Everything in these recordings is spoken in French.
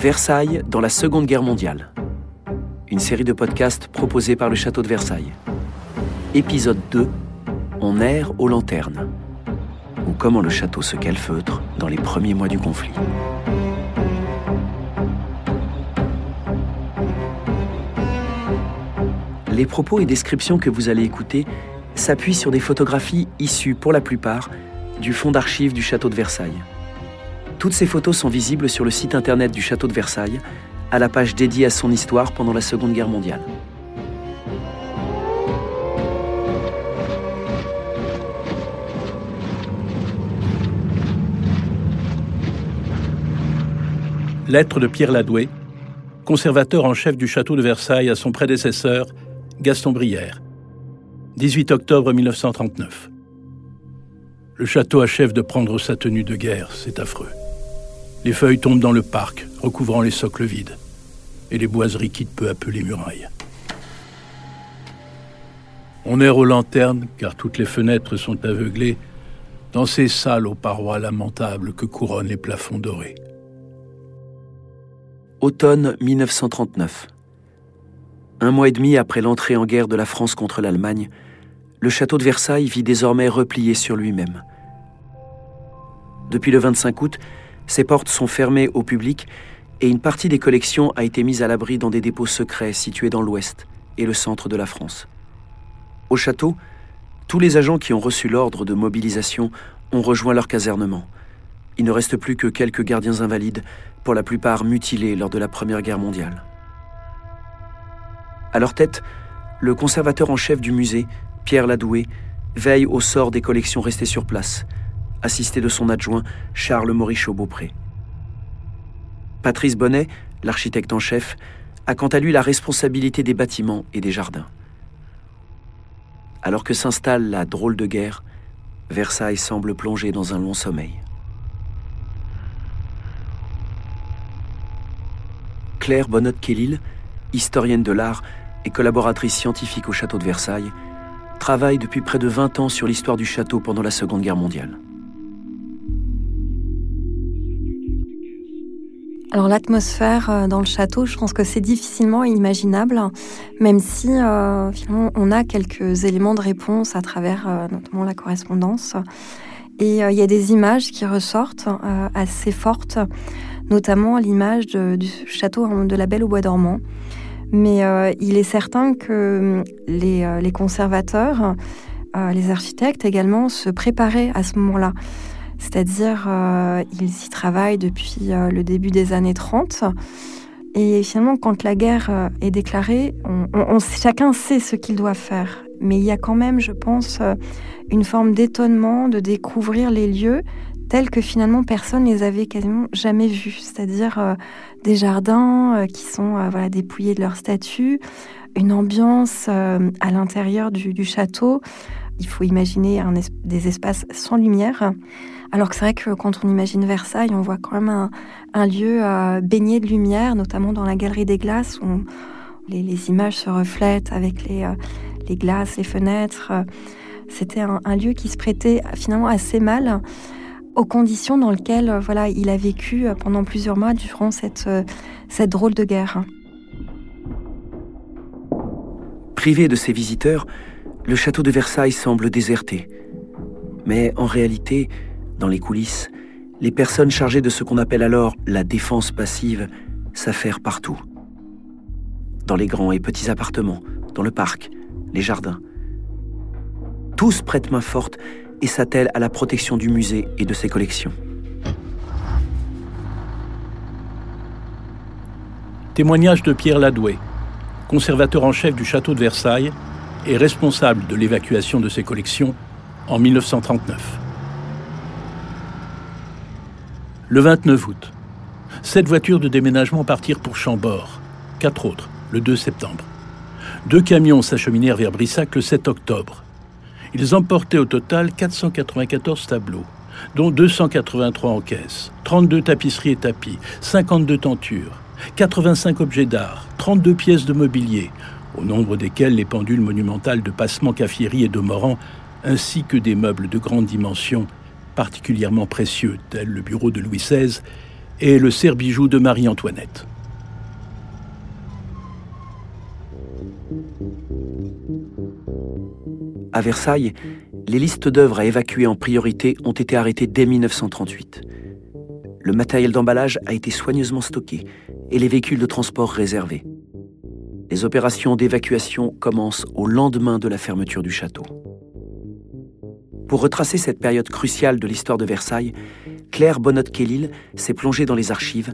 Versailles dans la Seconde Guerre mondiale. Une série de podcasts proposés par le Château de Versailles. Épisode 2 On erre aux lanternes. Ou comment le château se calfeutre dans les premiers mois du conflit. Les propos et descriptions que vous allez écouter s'appuient sur des photographies issues pour la plupart du fonds d'archives du château de Versailles. Toutes ces photos sont visibles sur le site internet du château de Versailles, à la page dédiée à son histoire pendant la Seconde Guerre mondiale. Lettre de Pierre Ladoué, conservateur en chef du château de Versailles à son prédécesseur, Gaston Brière. 18 octobre 1939. Le château achève de prendre sa tenue de guerre, c'est affreux. Les feuilles tombent dans le parc, recouvrant les socles vides, et les boiseries quittent peu à peu les murailles. On erre aux lanternes, car toutes les fenêtres sont aveuglées, dans ces salles aux parois lamentables que couronnent les plafonds dorés. Automne 1939. Un mois et demi après l'entrée en guerre de la France contre l'Allemagne, le château de Versailles vit désormais replié sur lui-même. Depuis le 25 août, ses portes sont fermées au public et une partie des collections a été mise à l'abri dans des dépôts secrets situés dans l'ouest et le centre de la France. Au château, tous les agents qui ont reçu l'ordre de mobilisation ont rejoint leur casernement. Il ne reste plus que quelques gardiens invalides, pour la plupart mutilés lors de la Première Guerre mondiale. À leur tête, le conservateur en chef du musée, Pierre Ladoué, veille au sort des collections restées sur place, assisté de son adjoint Charles Morichaud-Beaupré. Patrice Bonnet, l'architecte en chef, a quant à lui la responsabilité des bâtiments et des jardins. Alors que s'installe la drôle de guerre, Versailles semble plonger dans un long sommeil. Claire Bonnotte-Kellil, historienne de l'art et collaboratrice scientifique au château de Versailles, travaille depuis près de 20 ans sur l'histoire du château pendant la Seconde Guerre mondiale. Alors l'atmosphère euh, dans le château, je pense que c'est difficilement imaginable, même si euh, finalement on a quelques éléments de réponse à travers euh, notamment la correspondance. Et il y a des images qui ressortent assez fortes, notamment l'image du château de la Belle au Bois dormant. Mais il est certain que les, les conservateurs, les architectes également, se préparaient à ce moment-là c'est-à-dire euh, ils y travaillent depuis euh, le début des années 30. Et finalement, quand la guerre euh, est déclarée, chacun sait ce qu'il doit faire. Mais il y a quand même, je pense, une forme d'étonnement de découvrir les lieux tels que finalement personne les avait quasiment jamais vus. C'est-à-dire des jardins qui sont dépouillés de leur statut, une ambiance à l'intérieur du, château. Il faut imaginer des espaces sans lumière. Alors que c'est vrai que quand on imagine Versailles, on voit quand même un, lieu euh, baigné de lumière, notamment dans la galerie des glaces, où les, images se reflètent avec les, euh, glaces, les fenêtres. C'était un, lieu qui se prêtait finalement assez mal aux conditions dans lesquelles voilà, il a vécu pendant plusieurs mois durant cette drôle de guerre. Privé de ses visiteurs, le château de Versailles semble déserté. Mais en réalité, dans les coulisses, les personnes chargées de ce qu'on appelle alors la défense passive s'affairent partout. Dans les grands et petits appartements, dans le parc, les jardins. Tous prêtent main forte et s'attellent à la protection du musée et de ses collections. Témoignage de Pierre Ladoué, conservateur en chef du château de Versailles et responsable de l'évacuation de ses collections en 1939. Le 29 août, sept voitures de déménagement partirent pour Chambord, quatre autres le 2 septembre. Deux camions s'acheminèrent vers Brissac le 7 octobre. Ils emportaient au total 494 tableaux, dont 283 en caisse, 32 tapisseries et tapis, 52 tentures, 85 objets d'art, 32 pièces de mobilier, au nombre desquelles les pendules monumentales de Passement Caffieri et de Morand, ainsi que des meubles de grande dimension particulièrement précieux, tels le bureau de Louis XVI et le serre-bijou de Marie-Antoinette. À Versailles, les listes d'œuvres à évacuer en priorité ont été arrêtées dès 1938. Le matériel d'emballage a été soigneusement stocké et les véhicules de transport réservés. Les opérations d'évacuation commencent au lendemain de la fermeture du château. Pour retracer cette période cruciale de l'histoire de Versailles, Claire Bonnotte-Kellil s'est plongée dans les archives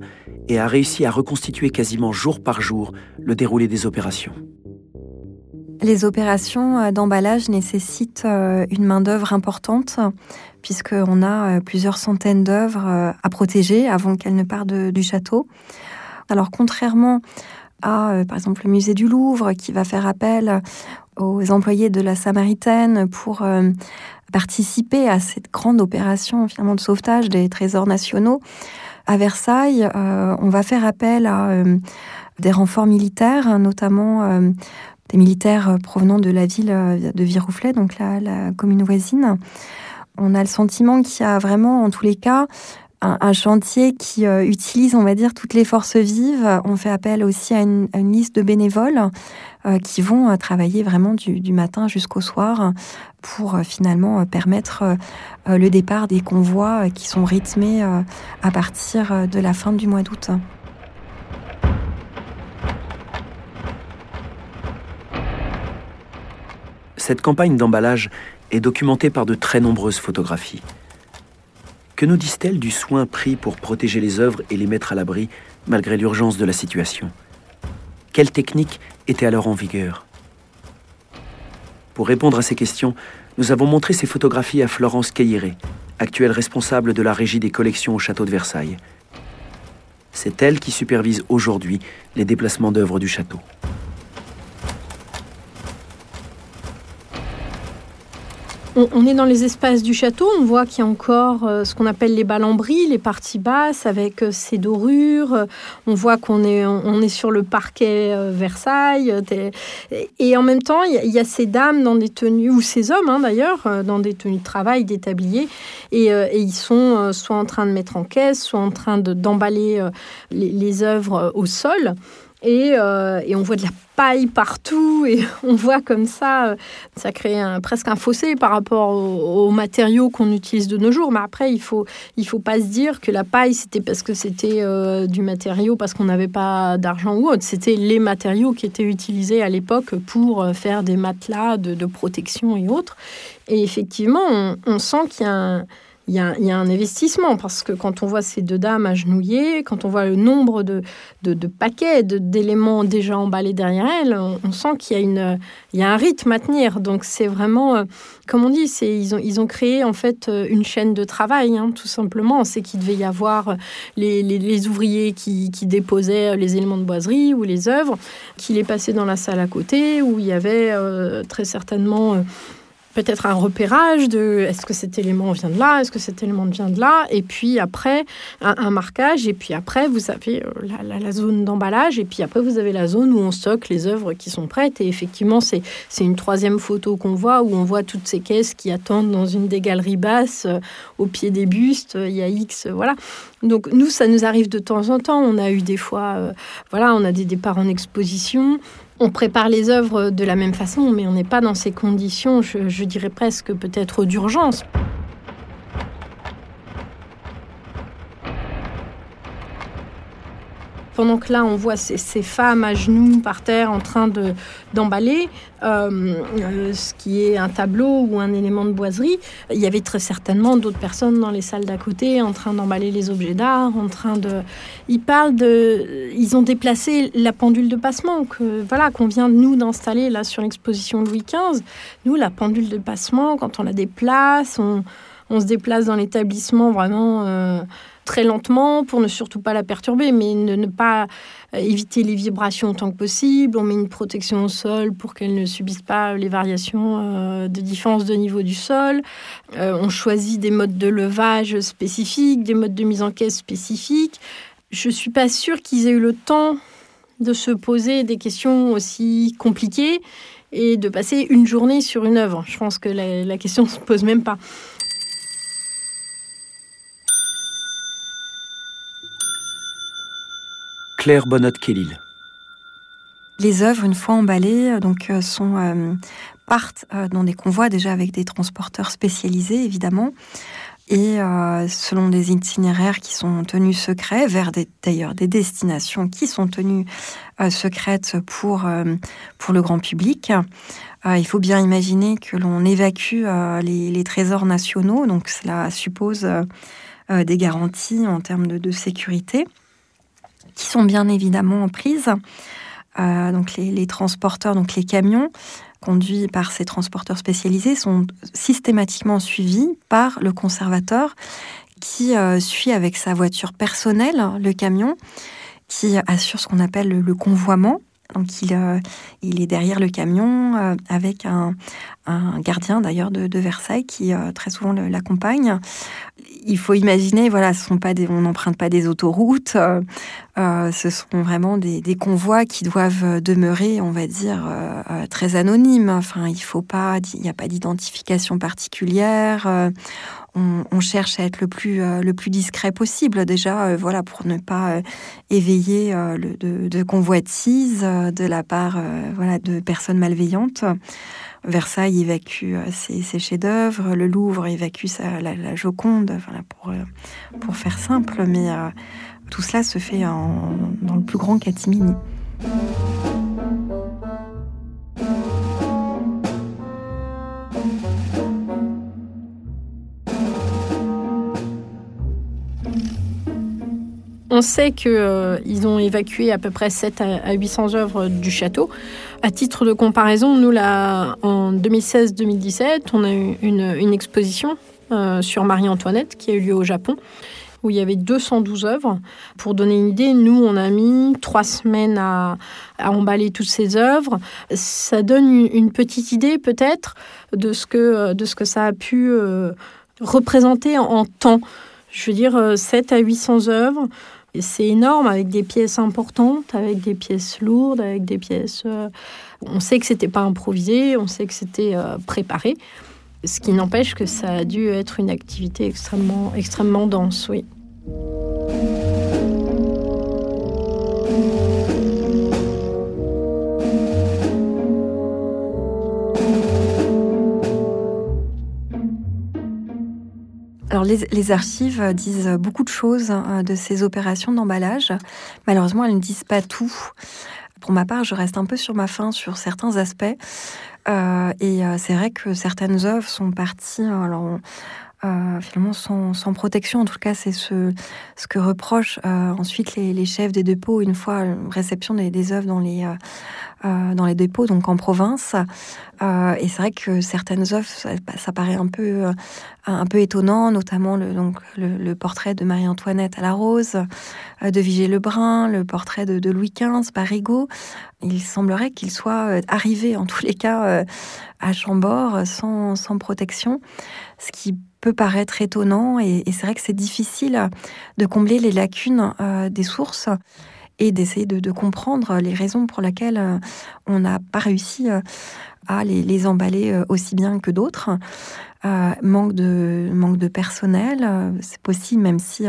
et a réussi à reconstituer quasiment jour par jour le déroulé des opérations. Les opérations euh, d'emballage nécessitent euh, une main-d'œuvre importante, puisqu'on a euh, plusieurs centaines d'œuvres à protéger avant qu'elles ne partent du château. Alors, contrairement à, par exemple, le musée du Louvre, qui va faire appel aux employés de la Samaritaine pour participer à cette grande opération finalement de sauvetage des trésors nationaux. À Versailles, euh, on va faire appel à euh, des renforts militaires, notamment euh, des militaires provenant de la ville de Virouflet, donc la commune voisine. On a le sentiment qu'il y a vraiment, en tous les cas, un, chantier qui utilise, on va dire, toutes les forces vives. On fait appel aussi à une, liste de bénévoles euh, qui vont euh, travailler vraiment du, matin jusqu'au soir pour euh, finalement permettre le départ des convois qui sont rythmés à partir de la fin du mois d'août. Cette campagne d'emballage est documentée par de très nombreuses photographies. Que nous disent-elles du soin pris pour protéger les œuvres et les mettre à l'abri malgré l'urgence de la situation? Quelles techniques était alors en vigueur? Pour répondre à ces questions, nous avons montré ces photographies à Florence Cailleret, actuelle responsable de la régie des collections au château de Versailles. C'est elle qui supervise aujourd'hui les déplacements d'œuvres du château. On, est dans les espaces du château, on voit qu'il y a encore euh, ce qu'on appelle les balambries, les parties basses avec euh, ces dorures. On voit qu'on est, on est sur le parquet euh, Versailles. Et, en même temps, il y, a, ces dames dans des tenues, ou ces hommes hein, d'ailleurs, dans des tenues de travail, des tabliers. Et, ils sont soit en train de mettre en caisse, soit en train d'emballer les, les œuvres au sol. Euh, et, on voit de la paille partout et on voit comme ça, euh, ça crée presque un fossé par rapport aux, matériaux qu'on utilise de nos jours. Mais après, il faut, il faut pas se dire que la paille, c'était parce que c'était euh, du matériau, parce qu'on n'avait pas d'argent ou autre. C'était les matériaux qui étaient utilisés à l'époque pour faire des matelas de, protection et autres. Et effectivement, on, on sent qu'il y a un il y, a, un investissement parce que quand on voit ces deux dames agenouillées, quand on voit le nombre de, de, paquets, d'éléments déjà emballés derrière elles, on, sent qu'il y, a y a un rythme à tenir. Donc c'est vraiment, euh, comme on dit, ils ont, ils ont créé en fait euh, une chaîne de travail, hein, tout simplement. C'est qu'il devait y avoir les, les, ouvriers qui, qui, déposaient les éléments de boiserie ou les œuvres, qui les passaient dans la salle à côté, où il y avait euh, très certainement peut-être un repérage de est-ce que cet élément vient de là, est-ce que cet élément vient de là, et puis après un, marquage, et puis après vous avez euh, la, zone d'emballage, et puis après vous avez la zone où on stocke les œuvres qui sont prêtes, et effectivement c'est, une troisième photo qu'on voit où on voit toutes ces caisses qui attendent dans une des galeries basses euh, au pied des bustes, il y a X, voilà. Donc nous ça nous arrive de temps en temps, on a eu des fois, euh, voilà, on a des départs en exposition, on prépare les œuvres de la même façon, mais on n'est pas dans ces conditions, je, dirais presque peut-être d'urgence. Pendant que là, on voit ces, femmes à genoux par terre en train de, d'emballer euh, euh, ce qui est un tableau ou un élément de boiserie, il y avait très certainement d'autres personnes dans les salles d'à côté en train d'emballer les objets d'art, en train de... Ils parlent de... Ils ont déplacé la pendule de passement que voilà qu'on vient nous d'installer là sur l'exposition Louis XV. Nous, la pendule de passement, quand on la déplace, on, on se déplace dans l'établissement vraiment... Euh, très lentement pour ne surtout pas la perturber, mais ne, pas euh, éviter les vibrations autant que possible. On met une protection au sol pour qu'elle ne subisse pas les variations euh, de différence de niveau du sol. On choisit des modes de levage spécifiques, des modes de mise en caisse spécifiques. Je suis pas sûre qu'ils aient eu le temps de se poser des questions aussi compliquées et de passer une journée sur une œuvre. Je pense que la, la question ne se pose même pas. Claire Bonnotte-Kellil. Les œuvres, une fois emballées, donc, sont, partent dans des convois déjà avec des transporteurs spécialisés, évidemment et euh, selon des itinéraires qui sont tenus secrets, vers d'ailleurs des, destinations qui sont tenues euh, secrètes pour, euh, pour le grand public. il faut bien imaginer que l'on évacue les, trésors nationaux, donc cela suppose des garanties en termes de, sécurité, qui sont bien évidemment prises. donc les, les, transporteurs, donc les camions, conduits par ces transporteurs spécialisés sont systématiquement suivis par le conservateur qui euh, suit avec sa voiture personnelle le camion, qui assure ce qu'on appelle le, convoiement. Donc il, euh, il, est derrière le camion euh, avec un, gardien d'ailleurs de, Versailles qui très souvent l'accompagne il faut imaginer, voilà, ce sont pas des, on n'emprunte pas des autoroutes, euh, euh, ce sont vraiment des, convois qui doivent demeurer, on va dire, euh, très anonymes. Enfin, il faut pas, il n'y a pas d'identification particulière. On, cherche à être le plus, plus discret possible déjà, voilà, pour ne pas éveiller le, de, de convoitises de la part, de personnes malveillantes. Versailles évacue euh, ses, chefs-d'œuvre, le Louvre évacue la, Joconde, pour, euh, faire simple, mais euh, tout cela se fait dans le plus grand catimini. On sait qu'ils euh, ont évacué à peu près 7 à 800 œuvres du château. À titre de comparaison, nous, là, en 2016-2017, on a eu une, exposition euh, sur Marie-Antoinette qui a eu lieu au Japon où il y avait 212 œuvres. Pour donner une idée, nous, on a mis trois semaines à, emballer toutes ces œuvres. Ça donne une, petite idée peut-être de, ce que, de ce que ça a pu euh, représenter en, temps. Je veux dire, 7 à 800 œuvres c'est énorme avec des pièces importantes, avec des pièces lourdes, avec des pièces. Euh, on sait que c'était pas improvisé, on sait que c'était euh, préparé. Ce qui n'empêche que ça a dû être une activité extrêmement, extrêmement dense, oui. Alors les, archives disent beaucoup de choses hein, de ces opérations d'emballage. Malheureusement, elles ne disent pas tout. Pour ma part, je reste un peu sur ma faim sur certains aspects. Euh, et euh, c'est vrai que certaines œuvres sont parties. Alors, euh, finalement sans, protection. En tout cas, c'est ce, que reprochent ensuite les, chefs des dépôts une fois réception des, œuvres dans les, euh, dans les dépôts, donc en province. Euh, et c'est vrai que certaines œuvres, ça, paraît un peu, euh, un peu étonnant, notamment le, donc, le, portrait de Marie-Antoinette à la rose, de Vigée Lebrun, le portrait de, Louis XV par Rigaud. Il semblerait qu'il soit arrivé, en tous les cas, à Chambord sans, sans protection, ce qui peut paraître étonnant. Et, c'est vrai que c'est difficile de combler les lacunes des sources et d'essayer de, comprendre les raisons pour lesquelles euh, on n'a pas réussi euh, à les, emballer euh, aussi bien que d'autres. manque, de, manque de personnel, c'est possible, même si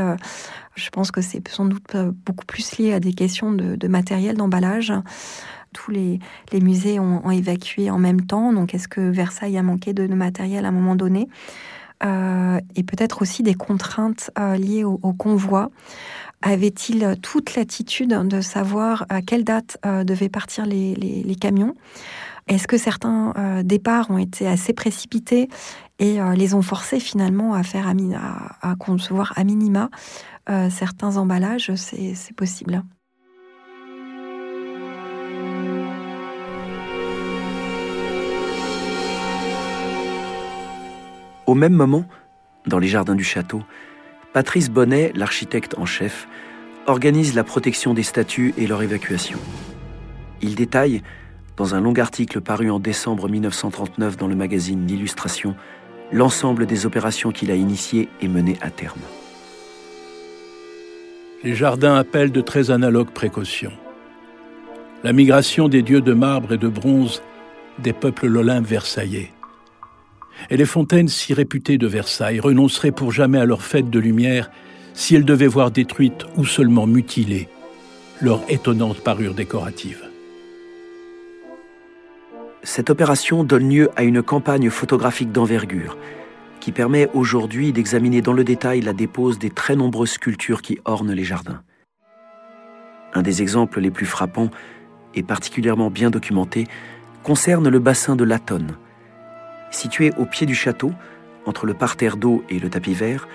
je pense que c'est sans doute beaucoup plus lié à des questions de, matériel d'emballage. Tous les, musées ont, évacué en même temps, donc est-ce que Versailles a manqué de, matériel à un moment donné? Et peut-être aussi des contraintes liées au convoi. Avait-il toute l'attitude de savoir à quelle date euh, devaient partir les, camions? Est-ce que certains euh, départs ont été assez précipités et euh, les ont forcés finalement à faire à, concevoir à minima certains emballages? C'est possible. Au même moment, dans les jardins du château, Patrice Bonnet, l'architecte en chef, organise la protection des statues et leur évacuation. Il détaille, dans un long article paru en décembre 1939 dans le magazine L'Illustration, l'ensemble des opérations qu'il a initiées et menées à terme. Les jardins appellent de très analogues précautions. La migration des dieux de marbre et de bronze des peuples l'Olympe versaillais et les fontaines si réputées de Versailles renonceraient pour jamais à leur fête de lumière si elles devaient voir détruites ou seulement mutilées leur étonnante parure décorative. Cette opération donne lieu à une campagne photographique d'envergure qui permet aujourd'hui d'examiner dans le détail la dépose des très nombreuses sculptures qui ornent les jardins. Un des exemples les plus frappants et particulièrement bien documenté concerne le bassin de Latonne. Situé au pied du château, entre le parterre d'eau et le tapis vert,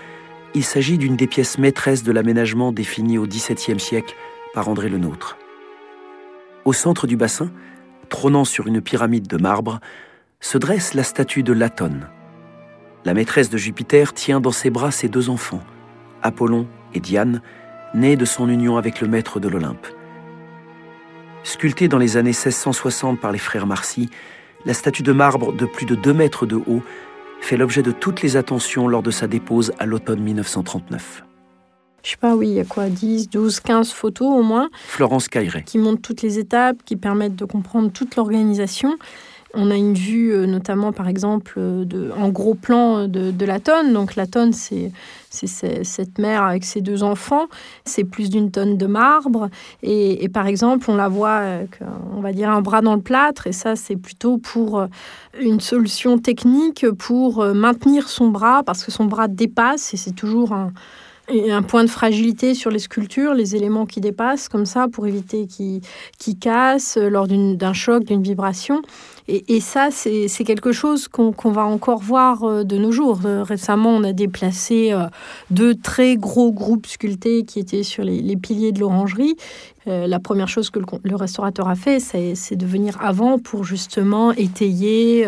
il s'agit d'une des pièces maîtresses de l'aménagement défini au XVIIe siècle par André Le Nôtre. Au centre du bassin, trônant sur une pyramide de marbre, se dresse la statue de Latone. La maîtresse de Jupiter tient dans ses bras ses deux enfants, Apollon et Diane, nés de son union avec le maître de l'Olympe. Sculptée dans les années 1660 par les frères Marcy, la statue de marbre de plus de 2 mètres de haut fait l'objet de toutes les attentions lors de sa dépose à l'automne 1939. Je sais pas, oui, il y a quoi, 10, 12, 15 photos au moins. Florence Cailleret. Qui montrent toutes les étapes, qui permettent de comprendre toute l'organisation. On a une vue, euh, notamment par exemple, euh, de, en gros plan de, la tonne. Donc la tonne, c'est cette mère avec ses deux enfants. C'est plus d'une tonne de marbre. Et, par exemple, on la voit, on va dire, un bras dans le plâtre. Et ça, c'est plutôt pour euh, une solution technique pour maintenir son bras, parce que son bras dépasse. Et c'est toujours un, un point de fragilité sur les sculptures, les éléments qui dépassent, comme ça, pour éviter qu'ils cassent lors d'un choc, d'une vibration. Et, ça, c'est quelque chose qu'on va encore voir euh, de nos jours. Euh, récemment, on a déplacé euh, deux très gros groupes sculptés qui étaient sur les, piliers de l'orangerie. La première chose que le, restaurateur a fait, c'est de venir avant pour justement étayer,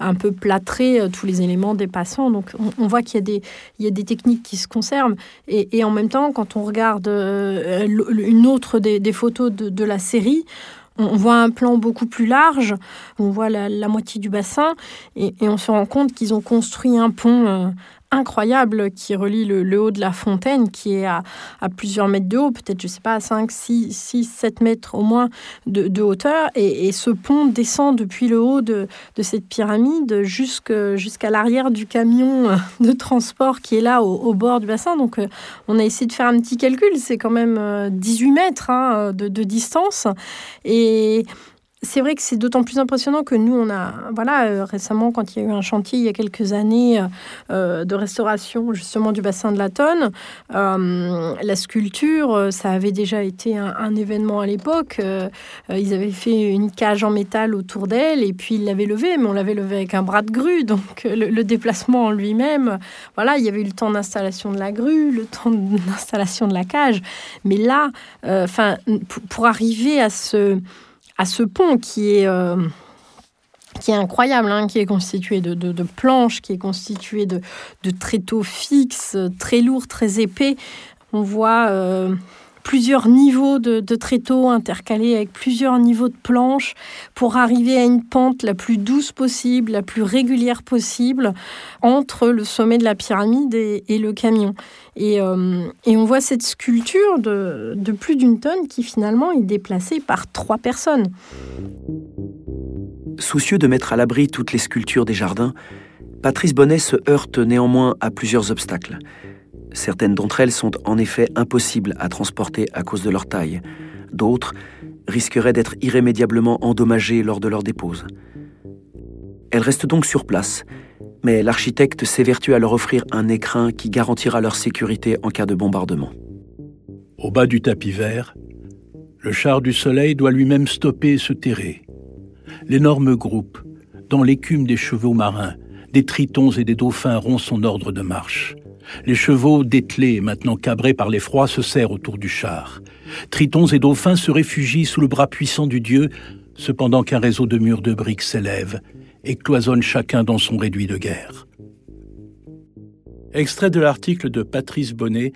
un peu plâtrer tous les éléments dépassants. Donc, on, voit qu'il y, a des techniques qui se conservent. Et, en même temps, quand on regarde une autre des, photos de, la série, on voit un plan beaucoup plus large, on voit la, moitié du bassin et, on se rend compte qu'ils ont construit un pont euh, incroyable qui relie le, haut de la fontaine, qui est à, plusieurs mètres de haut, peut-être, je sais pas, à 5, 6, 6 7 mètres au moins de, hauteur. Et, ce pont descend depuis le haut de, cette pyramide jusqu'à l'arrière du camion de transport qui est là au, bord du bassin. Donc, euh, on a essayé de faire un petit calcul. C'est quand même 18 euh, mètres hein, de, de distance. Et c'est vrai que c'est d'autant plus impressionnant que nous, on a, voilà, euh, récemment, quand il y a eu un chantier il y a quelques années euh, euh, de restauration justement du bassin de la Tonne, la sculpture, ça avait déjà été un, événement à l'époque. ils avaient fait une cage en métal autour d'elle et puis ils l'avaient levée, mais on l'avait levée avec un bras de grue. Donc le, déplacement en lui-même, voilà, il y avait eu le temps d'installation de la grue, le temps d'installation de la cage. Mais là, enfin, pour arriver à ce à ce pont qui est, euh, qui est incroyable, hein, qui est constitué de, planches, qui est constitué de, de, tréteaux fixes, très lourds, très épais. On voit euh, plusieurs niveaux de, tréteaux intercalés avec plusieurs niveaux de planches pour arriver à une pente la plus douce possible, la plus régulière possible entre le sommet de la pyramide et, le camion. Et, euh, et, on voit cette sculpture de plus d'une tonne qui finalement est déplacée par trois personnes. Soucieux de mettre à l'abri toutes les sculptures des jardins, Patrice Bonnet se heurte néanmoins à plusieurs obstacles. Certaines d'entre elles sont en effet impossibles à transporter à cause de leur taille. D'autres risqueraient d'être irrémédiablement endommagées lors de leur dépose. Elles restent donc sur place, mais l'architecte s'évertue à leur offrir un écrin qui garantira leur sécurité en cas de bombardement. Au bas du tapis vert, le char du soleil doit lui-même stopper et se terrer. L'énorme groupe, dans l'écume des chevaux marins, des tritons et des dauphins rompt son ordre de marche. Les chevaux dételés maintenant cabrés par l'effroi se serrent autour du char. Tritons et dauphins se réfugient sous le bras puissant du dieu, cependant qu'un réseau de murs de briques s'élève et cloisonne chacun dans son réduit de guerre. Extrait de l'article de Patrice Bonnet,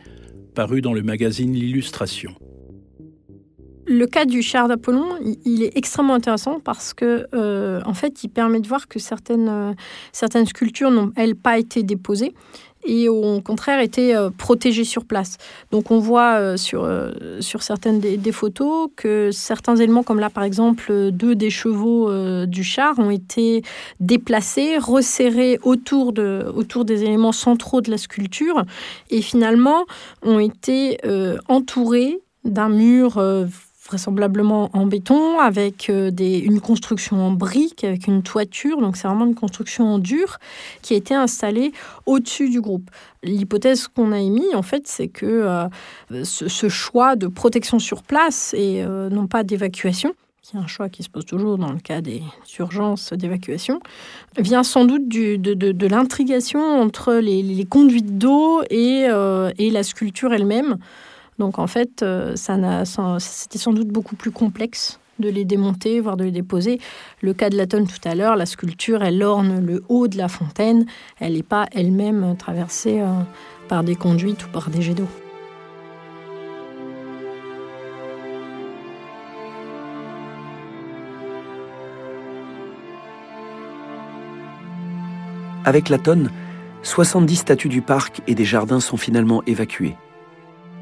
paru dans le magazine L'Illustration. Le cas du char d'Apollon, il est extrêmement intéressant parce que, euh, en fait, il permet de voir que certaines, euh, certaines sculptures n'ont, elles, pas été déposées et au contraire étaient euh, protégés sur place. Donc on voit euh, sur, euh, sur certaines des, photos que certains éléments, comme là par exemple deux des chevaux du char, ont été déplacés, resserrés autour, de, autour des éléments centraux de la sculpture et finalement ont été entourés d'un mur vraisemblablement en béton, avec euh, une construction en briques, avec une toiture. Donc c'est vraiment une construction en dur qui a été installée au-dessus du groupe. L'hypothèse qu'on a émise, en fait, c'est que euh, ce, choix de protection sur place et euh, non pas d'évacuation, qui est un choix qui se pose toujours dans le cas des urgences d'évacuation, vient sans doute de, de, l'intrigation entre les, conduites d'eau et la sculpture elle-même. Donc en fait, euh, c'était sans doute beaucoup plus complexe de les démonter, voire de les déposer. Le cas de la tonne tout à l'heure, la sculpture, elle orne le haut de la fontaine, elle n'est pas elle-même traversée euh, par des conduites ou par des jets d'eau. Avec la tonne, 70 statues du parc et des jardins sont finalement évacuées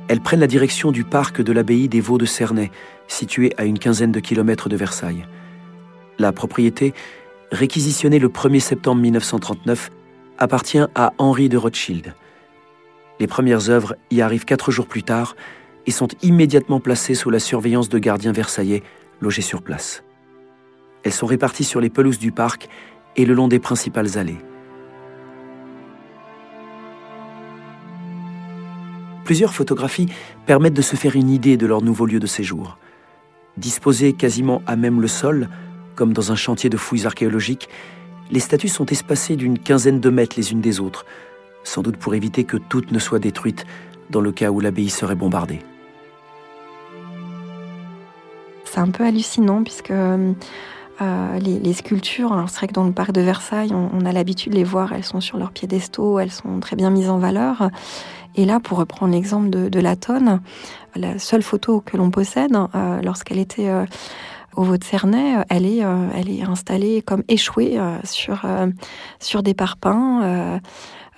elles prennent la direction du parc de l'abbaye des Vaux de Cernay, situé à une quinzaine de kilomètres de Versailles. La propriété, réquisitionnée le 1er septembre 1939, appartient à Henri de Rothschild. Les premières œuvres y arrivent quatre jours plus tard et sont immédiatement placées sous la surveillance de gardiens versaillais logés sur place. Elles sont réparties sur les pelouses du parc et le long des principales allées. Plusieurs photographies permettent de se faire une idée de leur nouveau lieu de séjour. Disposées quasiment à même le sol, comme dans un chantier de fouilles archéologiques, les statues sont espacées d'une quinzaine de mètres les unes des autres, sans doute pour éviter que toutes ne soient détruites dans le cas où l'abbaye serait bombardée. C'est un peu hallucinant puisque euh, les, sculptures, c'est vrai que dans le parc de Versailles, on, on a l'habitude de les voir, elles sont sur leurs piédestaux, elles sont très bien mises en valeur. Et là, pour reprendre l'exemple de, la tonne, la seule photo que l'on possède, euh, lorsqu'elle était euh, au Vaud de Cernay, elle est, euh, elle est installée comme échouée sur, des parpaings.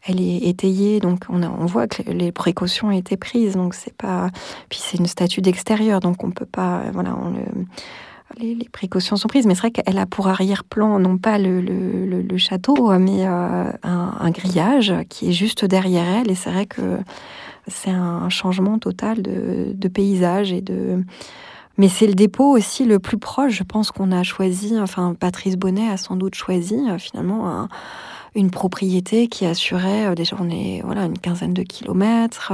elle est étayée, donc on, voit que les précautions ont été prises. Donc c'est pas, puis c'est une statue d'extérieur, donc on peut pas, voilà, les, précautions sont prises, mais c'est vrai qu'elle a pour arrière-plan non pas le, château, mais euh, un, grillage qui est juste derrière elle. Et c'est vrai que c'est un changement total de, paysage et de. Mais c'est le dépôt aussi le plus proche, je pense qu'on a choisi. Enfin, Patrice Bonnet a sans doute choisi euh, finalement une propriété qui assurait euh, déjà on voilà une quinzaine de kilomètres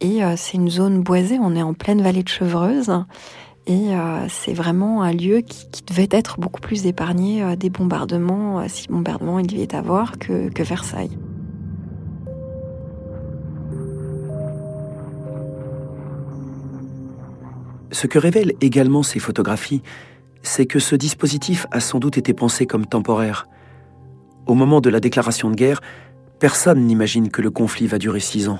et c'est une zone boisée. On est en pleine vallée de Chevreuse. Et euh, c'est vraiment un lieu qui, devait être beaucoup plus épargné euh, des bombardements, euh, si bombardement il devait y avoir, que, que Versailles. Ce que révèlent également ces photographies, c'est que ce dispositif a sans doute été pensé comme temporaire. Au moment de la déclaration de guerre, personne n'imagine que le conflit va durer six ans,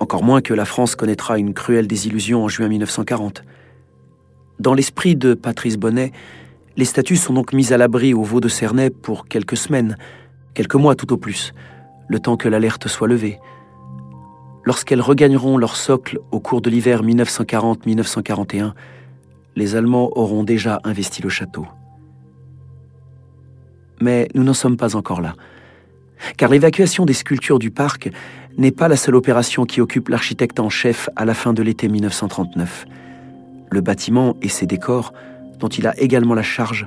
encore moins que la France connaîtra une cruelle désillusion en juin 1940. Dans l'esprit de Patrice Bonnet, les statues sont donc mises à l'abri au Vaux de Cernay pour quelques semaines, quelques mois tout au plus, le temps que l'alerte soit levée. Lorsqu'elles regagneront leur socle au cours de l'hiver 1940-1941, les Allemands auront déjà investi le château. Mais nous n'en sommes pas encore là, car l'évacuation des sculptures du parc n'est pas la seule opération qui occupe l'architecte en chef à la fin de l'été 1939. Le bâtiment et ses décors, dont il a également la charge,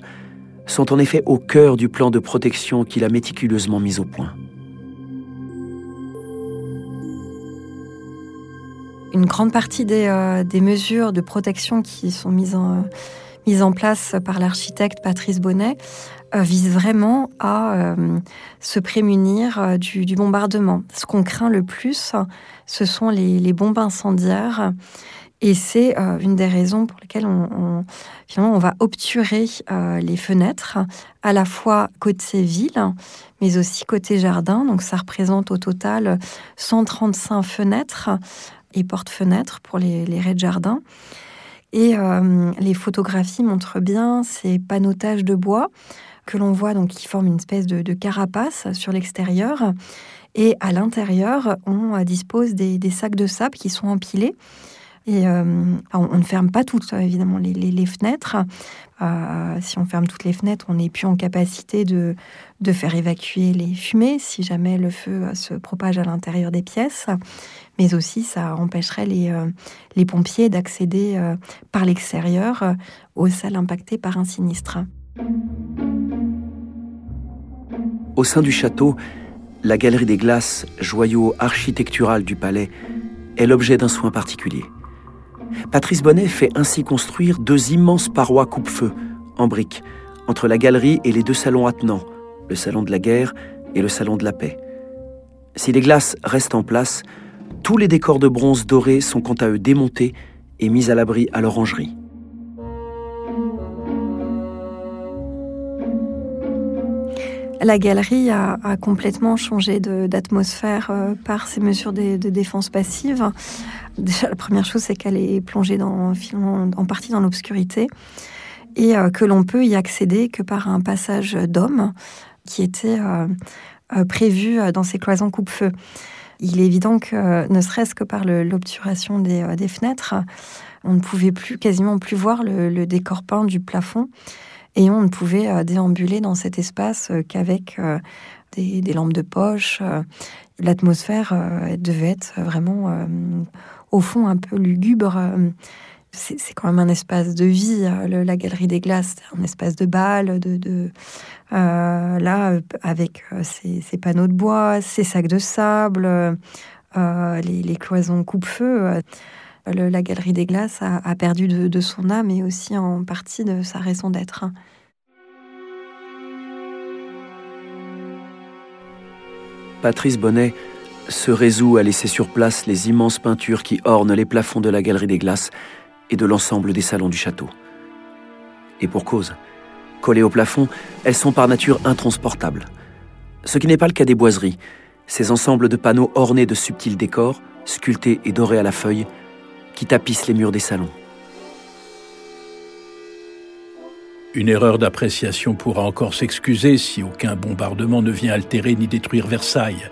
sont en effet au cœur du plan de protection qu'il a méticuleusement mis au point. Une grande partie des, euh, mesures de protection qui sont mises en, place par l'architecte Patrice Bonnet euh, visent vraiment à euh, se prémunir du, bombardement. Ce qu'on craint le plus, ce sont les bombes incendiaires et c'est euh, une des raisons pour lesquelles on, finalement, on va obturer euh, les fenêtres, à la fois côté ville, mais aussi côté jardin. Donc ça représente au total 135 fenêtres et porte-fenêtres pour les, les raies de jardin. Et euh, les photographies montrent bien ces panotages de bois que l'on voit donc qui forment une espèce de, carapace sur l'extérieur. Et à l'intérieur, on dispose des, sacs de sable qui sont empilés Et on, ne ferme pas toutes, évidemment, les, fenêtres. si on ferme toutes les fenêtres, on n'est plus en capacité de, de faire évacuer les fumées si jamais le feu se propage à l'intérieur des pièces. Mais aussi, ça empêcherait les, les pompiers d'accéder par l'extérieur aux salles impactées par un sinistre. Au sein du château, la galerie des glaces, joyau architectural du palais, est l'objet d'un soin particulier. Patrice Bonnet fait ainsi construire deux immenses parois coupe-feu, en briques, entre la galerie et les deux salons attenants, le salon de la guerre et le salon de la paix. Si les glaces restent en place, tous les décors de bronze doré sont quant à eux démontés et mis à l'abri à l'orangerie. La galerie a, complètement changé d'atmosphère euh, par ces mesures de, défense passive. Déjà, la première chose, c'est qu'elle est plongée en, partie dans l'obscurité et euh, que l'on peut y accéder que par un passage d'hommes qui était euh, prévu dans ces cloisons coupe-feu. Il est évident que, ne serait-ce que par l'obturation des, fenêtres, on ne pouvait plus quasiment plus voir le décor peint du plafond et on ne pouvait euh, déambuler dans cet espace euh, qu'avec euh, des, lampes de poche. L'atmosphère devait être vraiment, au fond, un peu lugubre. C'est quand même un espace de vie, la galerie des glaces, un espace de bal, de, là, avec ces, panneaux de bois, ces sacs de sable, les, cloisons coupe-feu la Galerie des Glaces a, perdu de, son âme et aussi en partie de sa raison d'être. Patrice Bonnet se résout à laisser sur place les immenses peintures qui ornent les plafonds de la Galerie des Glaces et de l'ensemble des salons du château. Et pour cause, collées au plafond, elles sont par nature intransportables. Ce qui n'est pas le cas des boiseries, ces ensembles de panneaux ornés de subtils décors, sculptés et dorés à la feuille, qui tapissent les murs des salons. Une erreur d'appréciation pourra encore s'excuser si aucun bombardement ne vient altérer ni détruire Versailles.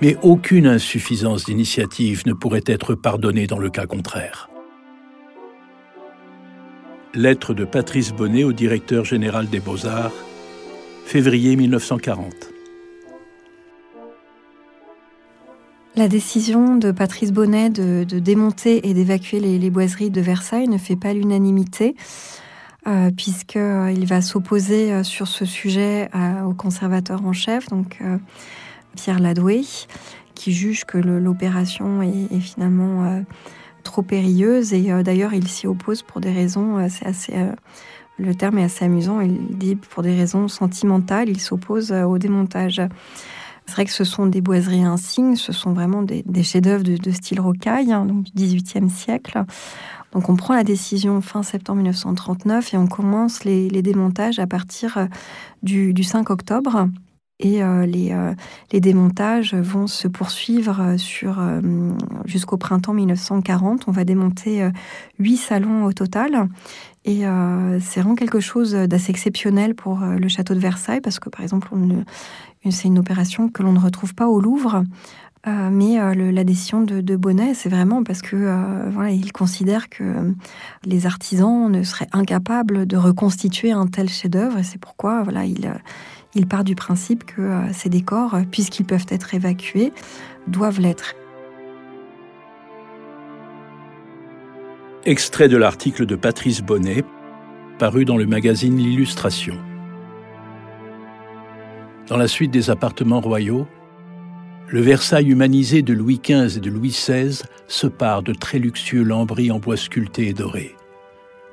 Mais aucune insuffisance d'initiative ne pourrait être pardonnée dans le cas contraire. Lettre de Patrice Bonnet au directeur général des Beaux-Arts, février 1940. La décision de Patrice Bonnet de, démonter et d'évacuer les, boiseries de Versailles ne fait pas l'unanimité, euh, puisqu'il va s'opposer euh, sur ce sujet au conservateur en chef, euh, Pierre Ladoué, qui juge que l'opération est, finalement trop périlleuse. Et d'ailleurs, il s'y oppose pour des raisons, c'est assez le terme est assez amusant. Il dit pour des raisons sentimentales, il s'oppose au démontage. C'est vrai que ce sont des boiseries insignes, ce sont vraiment des, chefs-d'œuvre de, style rocaille, hein, du XVIIIe siècle. Donc on prend la décision fin septembre 1939 et on commence les, démontages à partir euh, du, 5 octobre. Et euh, les, euh, les, démontages vont se poursuivre sur jusqu'au printemps 1940. On va démonter huit salons au total. Et c'est vraiment quelque chose d'assez exceptionnel pour le château de Versailles, parce que par exemple, c'est une opération que l'on ne retrouve pas au Louvre. Euh, mais euh, la décision de, Bonnet, c'est vraiment parce que euh, voilà, il considère que les artisans ne seraient incapables de reconstituer un tel chef-d'œuvre, et c'est pourquoi voilà, il, il part du principe que ces décors, puisqu'ils peuvent être évacués, doivent l'être. Extrait de l'article de Patrice Bonnet, paru dans le magazine L'Illustration. Dans la suite des appartements royaux, le Versailles humanisé de Louis XV et de Louis XVI se part de très luxueux lambris en bois sculpté et doré.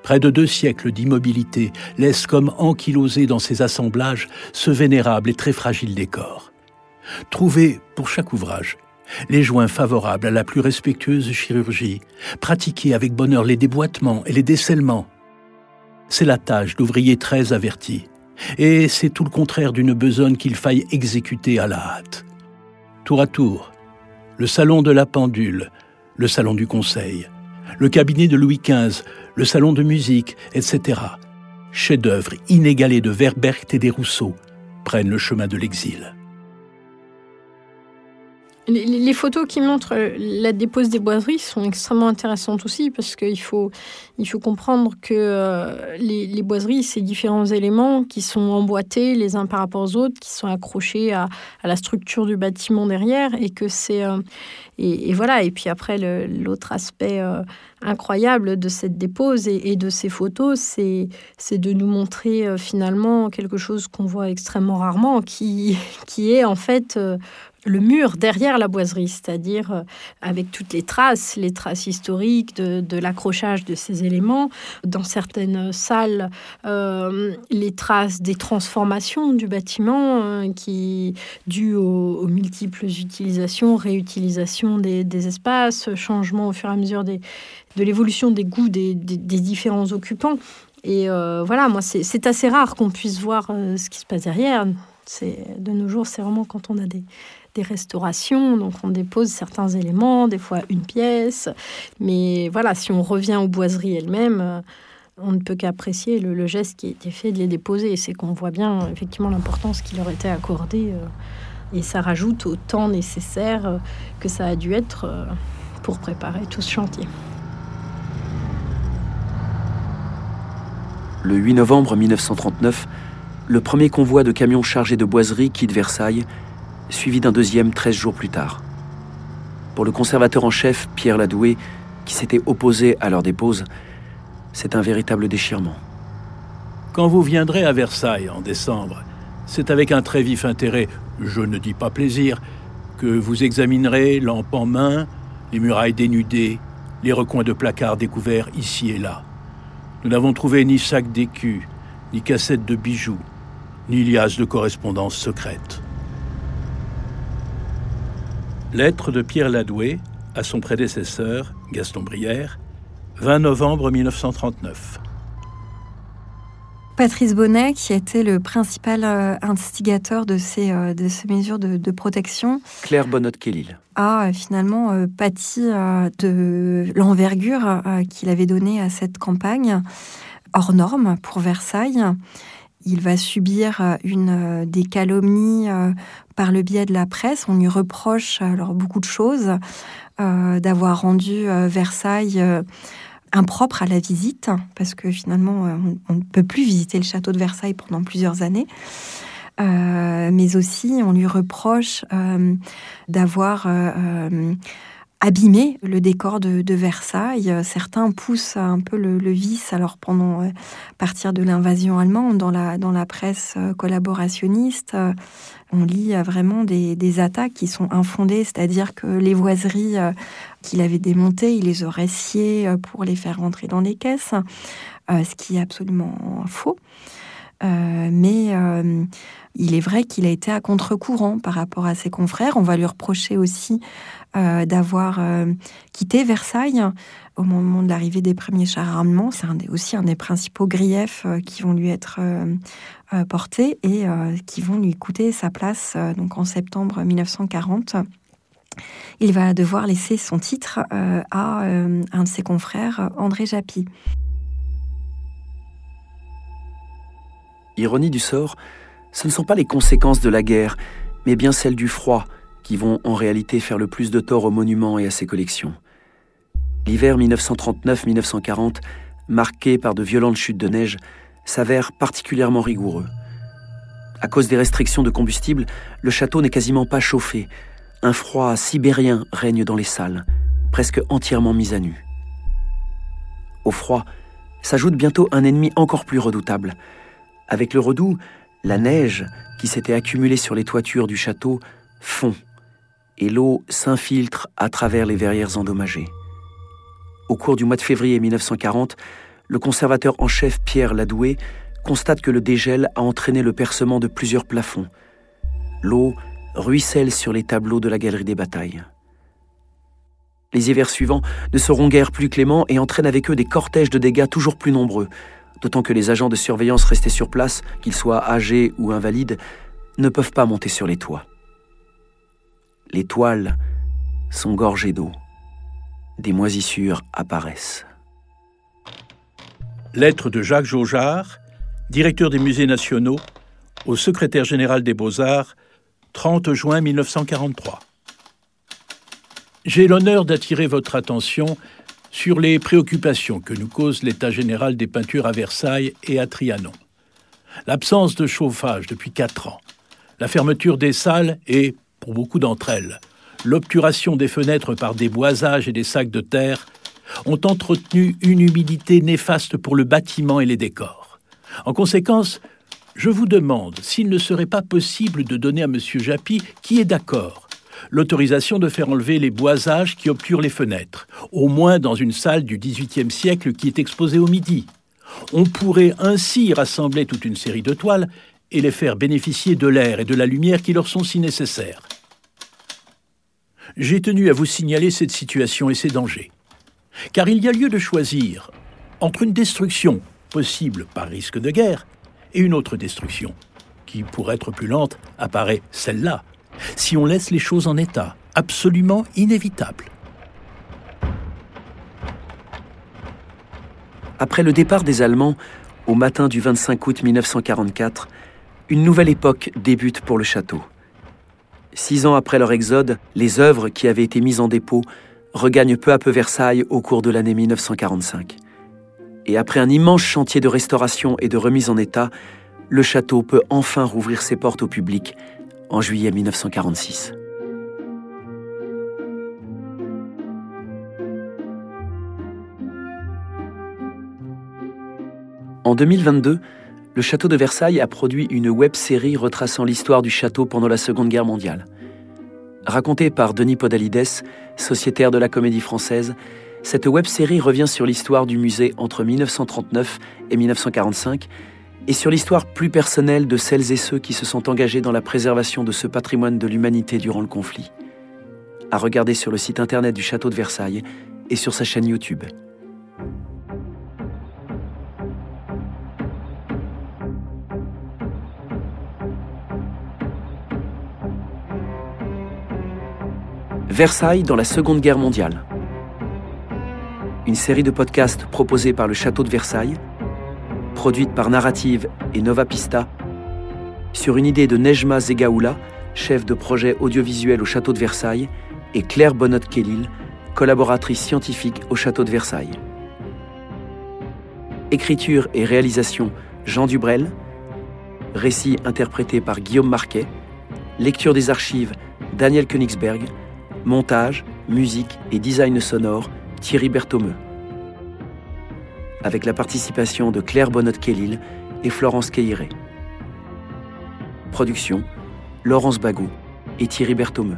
Près de deux siècles d'immobilité laissent comme ankylosé dans ces assemblages ce vénérable et très fragile décor. Trouver, pour chaque ouvrage, les joints favorables à la plus respectueuse chirurgie, pratiquer avec bonheur les déboîtements et les décèlements. C'est la tâche d'ouvriers très avertis, et c'est tout le contraire d'une besogne qu'il faille exécuter à la hâte. Tour à tour, le salon de la pendule, le salon du conseil, le cabinet de Louis XV, le salon de musique, etc. Chefs-d'œuvre inégalés de Verbert et des Rousseau prennent le chemin de l'exil. Les, photos qui montrent la dépose des boiseries sont extrêmement intéressantes aussi parce qu'il faut, il faut comprendre que euh, les, boiseries, c'est différents éléments qui sont emboîtés les uns par rapport aux autres, qui sont accrochés à, la structure du bâtiment derrière et que c'est... Euh, et, voilà, et puis après, l'autre aspect euh, incroyable de cette dépose et, de ces photos, c'est de nous montrer finalement quelque chose qu'on voit extrêmement rarement, qui, qui est en fait le mur derrière la boiserie, c'est-à-dire euh, avec toutes les traces, les traces historiques de, l'accrochage de ces éléments. Dans certaines salles, euh, les traces des transformations du bâtiment euh, qui dues aux, multiples utilisations, réutilisations des, espaces, changements au fur et à mesure de l'évolution des goûts des, différents occupants. Et voilà, moi, c'est assez rare qu'on puisse voir ce qui se passe derrière. De nos jours, c'est vraiment quand on a des, des restaurations, donc on dépose certains éléments, des fois une pièce. Mais voilà, si on revient aux boiseries elles-mêmes, euh, on ne peut qu'apprécier le, geste qui a été fait de les déposer. C'est qu'on voit bien effectivement l'importance qui leur était accordée. Euh, et ça rajoute au temps nécessaire euh, que ça a dû être pour préparer tout ce chantier. Le 8 novembre 1939, le premier convoi de camions chargés de boiseries quitte Versailles suivi d'un deuxième 13 jours plus tard. Pour le conservateur en chef, Pierre Ladoué, qui s'était opposé à leur dépose, c'est un véritable déchirement. Quand vous viendrez à Versailles en décembre, c'est avec un très vif intérêt, je ne dis pas plaisir, que vous examinerez, lampe en main, les murailles dénudées, les recoins de placards découverts ici et là. Nous n'avons trouvé ni sac d'écus, ni cassette de bijoux, ni liasse de correspondance secrète. Lettre de Pierre Ladoué à son prédécesseur, Gaston Brière, 20 novembre 1939. Patrice Bonnet, qui était le principal euh, instigateur de ces, euh, de ces mesures de, protection. Claire Bonnotte-Kellil. A euh, finalement pâti de l'envergure qu'il avait donnée à cette campagne hors norme pour Versailles. Il va subir une des calomnies par le biais de la presse. On lui reproche alors beaucoup de choses, euh, d'avoir rendu euh, Versailles euh, impropre à la visite, parce que finalement, on, ne peut plus visiter le château de Versailles pendant plusieurs années. mais aussi, on lui reproche d'avoir abîmé le décor de, Versailles. Certains poussent un peu le, vice, alors pendant à partir de l'invasion allemande, dans la, dans la presse collaborationniste, on lit euh, vraiment des, attaques qui sont infondées, c'est-à-dire que les voiseries euh, qu'il avait démontées, il les aurait sciées euh, pour les faire rentrer dans les caisses, ce qui est absolument faux. Mais il est vrai qu'il a été à contre-courant par rapport à ses confrères. On va lui reprocher aussi d'avoir quitté Versailles au moment de l'arrivée des premiers chars armements. C'est aussi un des principaux griefs qui vont lui être euh, portés et euh, qui vont lui coûter sa place euh, donc en septembre 1940. Il va devoir laisser son titre à un de ses confrères, André Japy. Ironie du sort, ce ne sont pas les conséquences de la guerre, mais bien celles du froid qui vont en réalité faire le plus de tort au monument et à ses collections. L'hiver 1939-1940, marqué par de violentes chutes de neige, s'avère particulièrement rigoureux. À cause des restrictions de combustible, le château n'est quasiment pas chauffé. Un froid sibérien règne dans les salles, presque entièrement mis à nu. Au froid s'ajoute bientôt un ennemi encore plus redoutable. Avec le redout, la neige qui s'était accumulée sur les toitures du château fond et l'eau s'infiltre à travers les verrières endommagées. Au cours du mois de février 1940, le conservateur en chef Pierre Ladoué constate que le dégel a entraîné le percement de plusieurs plafonds. L'eau ruisselle sur les tableaux de la galerie des batailles. Les hivers suivants ne seront guère plus cléments et entraînent avec eux des cortèges de dégâts toujours plus nombreux, d'autant que les agents de surveillance restés sur place, qu'ils soient âgés ou invalides, ne peuvent pas monter sur les toits. Les toiles sont gorgées d'eau. Des moisissures apparaissent. Lettre de Jacques Jaujard, directeur des musées nationaux, au secrétaire général des beaux-arts, 30 juin 1943. J'ai l'honneur d'attirer votre attention sur les préoccupations que nous cause l'état général des peintures à Versailles et à Trianon. L'absence de chauffage depuis quatre ans, la fermeture des salles et, pour beaucoup d'entre elles, l'obturation des fenêtres par des boisages et des sacs de terre ont entretenu une humidité néfaste pour le bâtiment et les décors. En conséquence, je vous demande s'il ne serait pas possible de donner à M. Japy, qui est d'accord, l'autorisation de faire enlever les boisages qui obturent les fenêtres, au moins dans une salle du XVIIIe siècle qui est exposée au midi. On pourrait ainsi rassembler toute une série de toiles et les faire bénéficier de l'air et de la lumière qui leur sont si nécessaires. J'ai tenu à vous signaler cette situation et ses dangers, car il y a lieu de choisir entre une destruction possible par risque de guerre et une autre destruction, qui, pour être plus lente, apparaît celle-là, si on laisse les choses en état, absolument inévitable. Après le départ des Allemands, au matin du 25 août 1944, une nouvelle époque débute pour le château. Six ans après leur exode, les œuvres qui avaient été mises en dépôt regagnent peu à peu Versailles au cours de l'année 1945. Et après un immense chantier de restauration et de remise en état, le château peut enfin rouvrir ses portes au public en juillet 1946. En 2022, le château de Versailles a produit une web-série retraçant l'histoire du château pendant la Seconde Guerre mondiale. Racontée par Denis Podalides, sociétaire de la Comédie Française, cette web-série revient sur l'histoire du musée entre 1939 et 1945 et sur l'histoire plus personnelle de celles et ceux qui se sont engagés dans la préservation de ce patrimoine de l'humanité durant le conflit. À regarder sur le site internet du château de Versailles et sur sa chaîne YouTube. Versailles dans la Seconde Guerre mondiale. Une série de podcasts proposés par le Château de Versailles, produite par Narrative et Nova Pista, sur une idée de Nejma Zegaoula, chef de projet audiovisuel au Château de Versailles, et Claire Bonnotte-Kellil, collaboratrice scientifique au Château de Versailles. Écriture et réalisation Jean Dubrel, récit interprété par Guillaume Marquet, lecture des archives Daniel Königsberg, Montage, musique et design sonore, Thierry Berthomeux. Avec la participation de Claire Bonnotte-Kellil et Florence Keiré. Production, Laurence Bagou et Thierry Berthomeux.